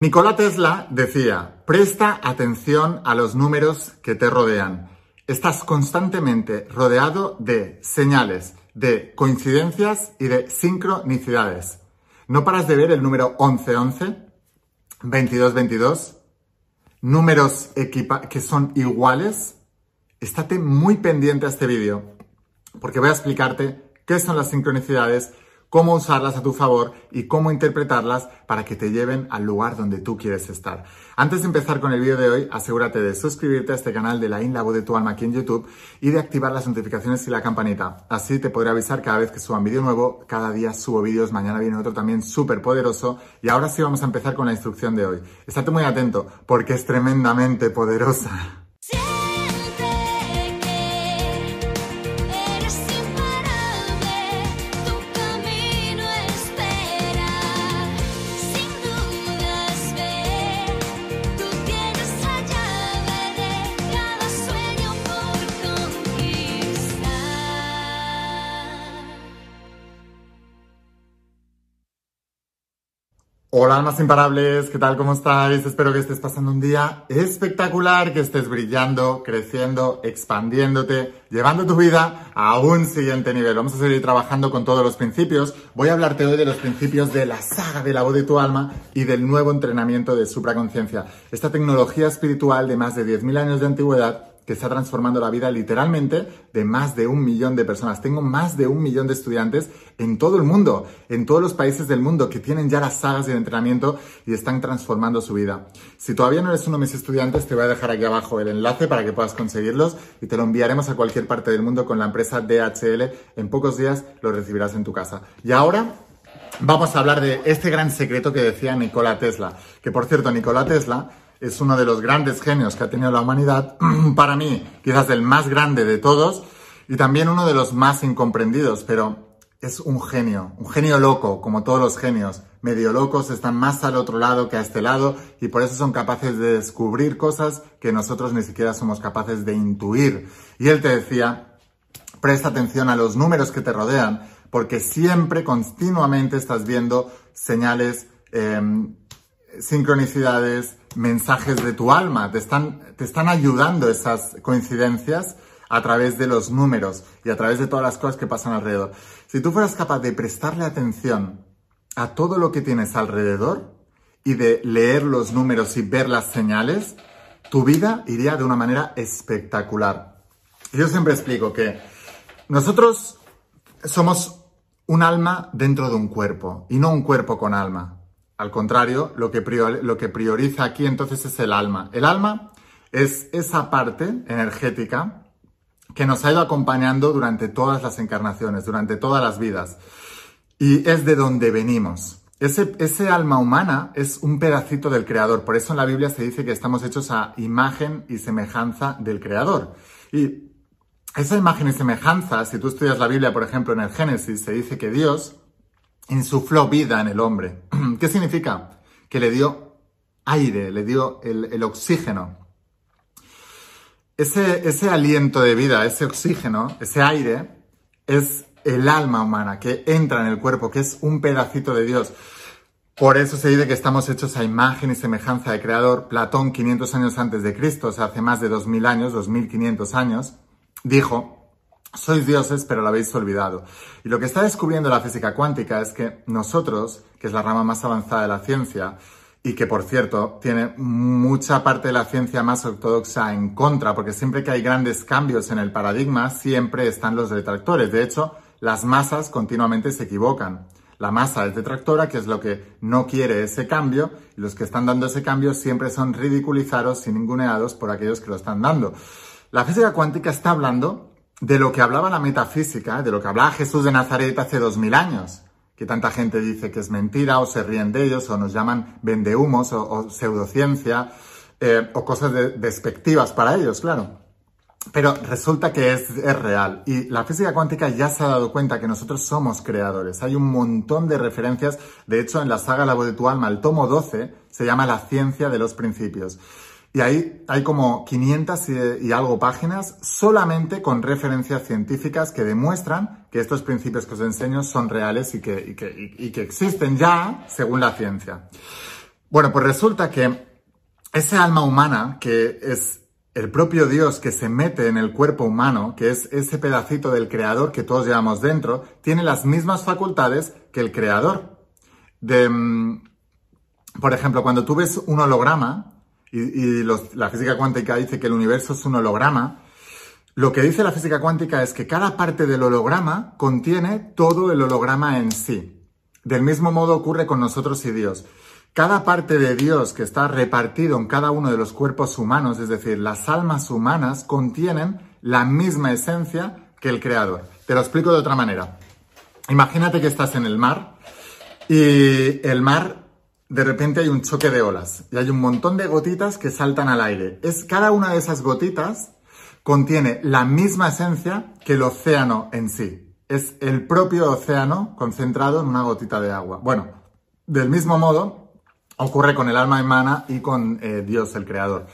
Nikola Tesla decía, presta atención a los números que te rodean. Estás constantemente rodeado de señales, de coincidencias y de sincronicidades. ¿No paras de ver el número 1111, 2222, números que son iguales? Estate muy pendiente a este vídeo porque voy a explicarte qué son las sincronicidades, cómo usarlas a tu favor y cómo interpretarlas para que te lleven al lugar donde tú quieres estar. Antes de empezar con el vídeo de hoy, asegúrate de suscribirte a este canal de la In de tu alma aquí en YouTube y de activar las notificaciones y la campanita. Así te podré avisar cada vez que suba un vídeo nuevo. Cada día subo vídeos, mañana viene otro también súper poderoso. Y ahora sí vamos a empezar con la instrucción de hoy. Estate muy atento porque es tremendamente poderosa. Hola almas imparables, ¿qué tal? ¿Cómo estáis? Espero que estés pasando un día espectacular, que estés brillando, creciendo, expandiéndote, llevando tu vida a un siguiente nivel. Vamos a seguir trabajando con todos los principios. Voy a hablarte hoy de los principios de la saga de la voz de tu alma y del nuevo entrenamiento de supraconciencia. Esta tecnología espiritual de más de 10.000 años de antigüedad que está transformando la vida literalmente de más de un millón de personas. Tengo más de un millón de estudiantes en todo el mundo, en todos los países del mundo que tienen ya las sagas de entrenamiento y están transformando su vida. Si todavía no eres uno de mis estudiantes, te voy a dejar aquí abajo el enlace para que puedas conseguirlos y te lo enviaremos a cualquier parte del mundo con la empresa DHL. En pocos días lo recibirás en tu casa. Y ahora vamos a hablar de este gran secreto que decía Nikola Tesla. Que por cierto, Nikola Tesla es uno de los grandes genios que ha tenido la humanidad, para mí quizás el más grande de todos y también uno de los más incomprendidos, pero es un genio, un genio loco, como todos los genios. Medio locos están más al otro lado que a este lado y por eso son capaces de descubrir cosas que nosotros ni siquiera somos capaces de intuir. Y él te decía, presta atención a los números que te rodean, porque siempre, continuamente estás viendo señales, em, sincronicidades, mensajes de tu alma, te están, te están ayudando esas coincidencias a través de los números y a través de todas las cosas que pasan alrededor. Si tú fueras capaz de prestarle atención a todo lo que tienes alrededor y de leer los números y ver las señales, tu vida iría de una manera espectacular. Yo siempre explico que nosotros somos un alma dentro de un cuerpo y no un cuerpo con alma. Al contrario, lo que, prioriza aquí entonces es el alma. El alma es esa parte energética que nos ha ido acompañando durante todas las encarnaciones, durante todas las vidas. Y es de donde venimos. Ese, ese, alma humana es un pedacito del Creador. Por eso en la Biblia se dice que estamos hechos a imagen y semejanza del Creador. Y esa imagen y semejanza, si tú estudias la Biblia, por ejemplo, en el Génesis, se dice que Dios insufló vida en el hombre. ¿Qué significa? Que le dio aire, le dio el, oxígeno. Ese, aliento de vida, ese oxígeno, ese aire, es el alma humana que entra en el cuerpo, que es un pedacito de Dios. Por eso se dice que estamos hechos a imagen y semejanza de Creador. Platón, 500 años antes de Cristo, o sea, hace más de 2000 años, 2500 años, dijo sois dioses, pero lo habéis olvidado. Y lo que está descubriendo la física cuántica es que nosotros, que es la rama más avanzada de la ciencia, y que por cierto tiene mucha parte de la ciencia más ortodoxa en contra, porque siempre que hay grandes cambios en el paradigma, siempre están los detractores. De hecho, las masas continuamente se equivocan. La masa es detractora, que es lo que no quiere ese cambio, y los que están dando ese cambio siempre son ridiculizados y ninguneados por aquellos que lo están dando. La física cuántica está hablando de lo que hablaba la metafísica, de lo que hablaba Jesús de Nazaret hace dos mil años, que tanta gente dice que es mentira o se ríen de ellos o nos llaman vendehumos o, o pseudociencia eh, o cosas despectivas para ellos, claro. Pero resulta que es, es, real y la física cuántica ya se ha dado cuenta que nosotros somos creadores. Hay un montón de referencias, de hecho en la saga La voz de tu alma, el tomo 12, se llama La ciencia de los principios. Y ahí hay como 500 y, algo páginas solamente con referencias científicas que demuestran que estos principios que os enseño son reales y que, y que, y que existen ya según la ciencia. Bueno, pues resulta que ese alma humana, que es el propio Dios que se mete en el cuerpo humano, que es ese pedacito del creador que todos llevamos dentro, tiene las mismas facultades que el creador. De, mm, por ejemplo, cuando tú ves un holograma, y, la física cuántica dice que el universo es un holograma, lo que dice la física cuántica es que cada parte del holograma contiene todo el holograma en sí. Del mismo modo ocurre con nosotros y Dios. Cada parte de Dios que está repartido en cada uno de los cuerpos humanos, es decir, las almas humanas, contienen la misma esencia que el Creador. Te lo explico de otra manera. Imagínate que estás en el mar y el mar de repente hay un choque de olas y hay un montón de gotitas que saltan al aire. Es cada una de esas gotitas contiene la misma esencia que el océano en sí. Es el propio océano concentrado en una gotita de agua. Bueno, del mismo modo, ocurre con el alma humana y con eh, Dios, el creador.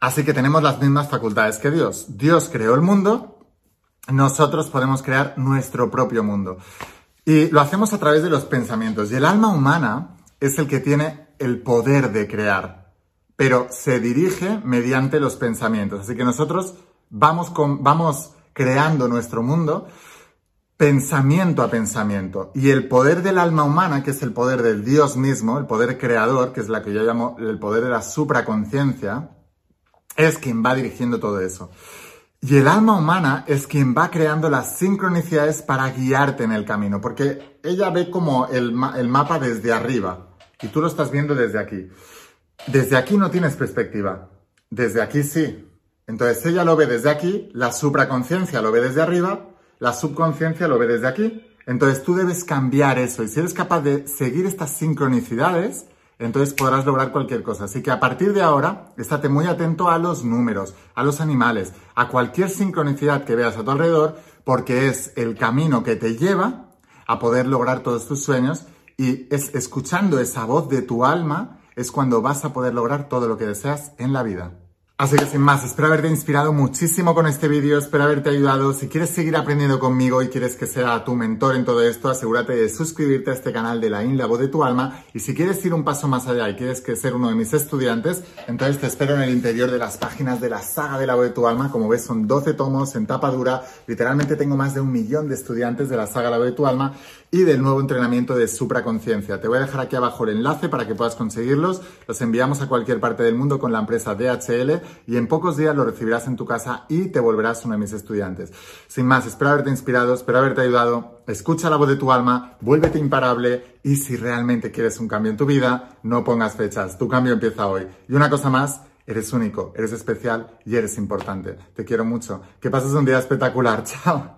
Así que tenemos las mismas facultades que Dios. Dios creó el mundo, nosotros podemos crear nuestro propio mundo. Y lo hacemos a través de los pensamientos. Y el alma humana es el que tiene el poder de crear, pero se dirige mediante los pensamientos. Así que nosotros vamos, con, vamos creando nuestro mundo pensamiento a pensamiento. Y el poder del alma humana, que es el poder del Dios mismo, el poder creador, que es la que yo llamo el poder de la supraconciencia, es quien va dirigiendo todo eso. Y el alma humana es quien va creando las sincronicidades para guiarte en el camino, porque ella ve como el, el mapa desde arriba y tú lo estás viendo desde aquí. Desde aquí no tienes perspectiva, desde aquí sí. Entonces ella lo ve desde aquí, la supraconciencia lo ve desde arriba la subconsciencia lo ve desde aquí. Entonces tú debes cambiar eso y si eres capaz de seguir estas sincronicidades, entonces podrás lograr cualquier cosa. Así que a partir de ahora, estate muy atento a los números, a los animales, a cualquier sincronicidad que veas a tu alrededor, porque es el camino que te lleva a poder lograr todos tus sueños y es escuchando esa voz de tu alma es cuando vas a poder lograr todo lo que deseas en la vida. Así que sin más, espero haberte inspirado muchísimo con este vídeo, espero haberte ayudado. Si quieres seguir aprendiendo conmigo y quieres que sea tu mentor en todo esto, asegúrate de suscribirte a este canal de la IN, la voz de tu alma. Y si quieres ir un paso más allá y quieres que ser uno de mis estudiantes, entonces te espero en el interior de las páginas de la saga de la voz de tu alma. Como ves, son 12 tomos en tapa dura. Literalmente tengo más de un millón de estudiantes de la saga la voz de tu alma y del nuevo entrenamiento de supraconciencia. Te voy a dejar aquí abajo el enlace para que puedas conseguirlos. Los enviamos a cualquier parte del mundo con la empresa DHL y en pocos días lo recibirás en tu casa y te volverás uno de mis estudiantes. Sin más, espero haberte inspirado, espero haberte ayudado. Escucha la voz de tu alma, vuélvete imparable y si realmente quieres un cambio en tu vida, no pongas fechas. Tu cambio empieza hoy. Y una cosa más, eres único, eres especial y eres importante. Te quiero mucho. Que pases un día espectacular. Chao.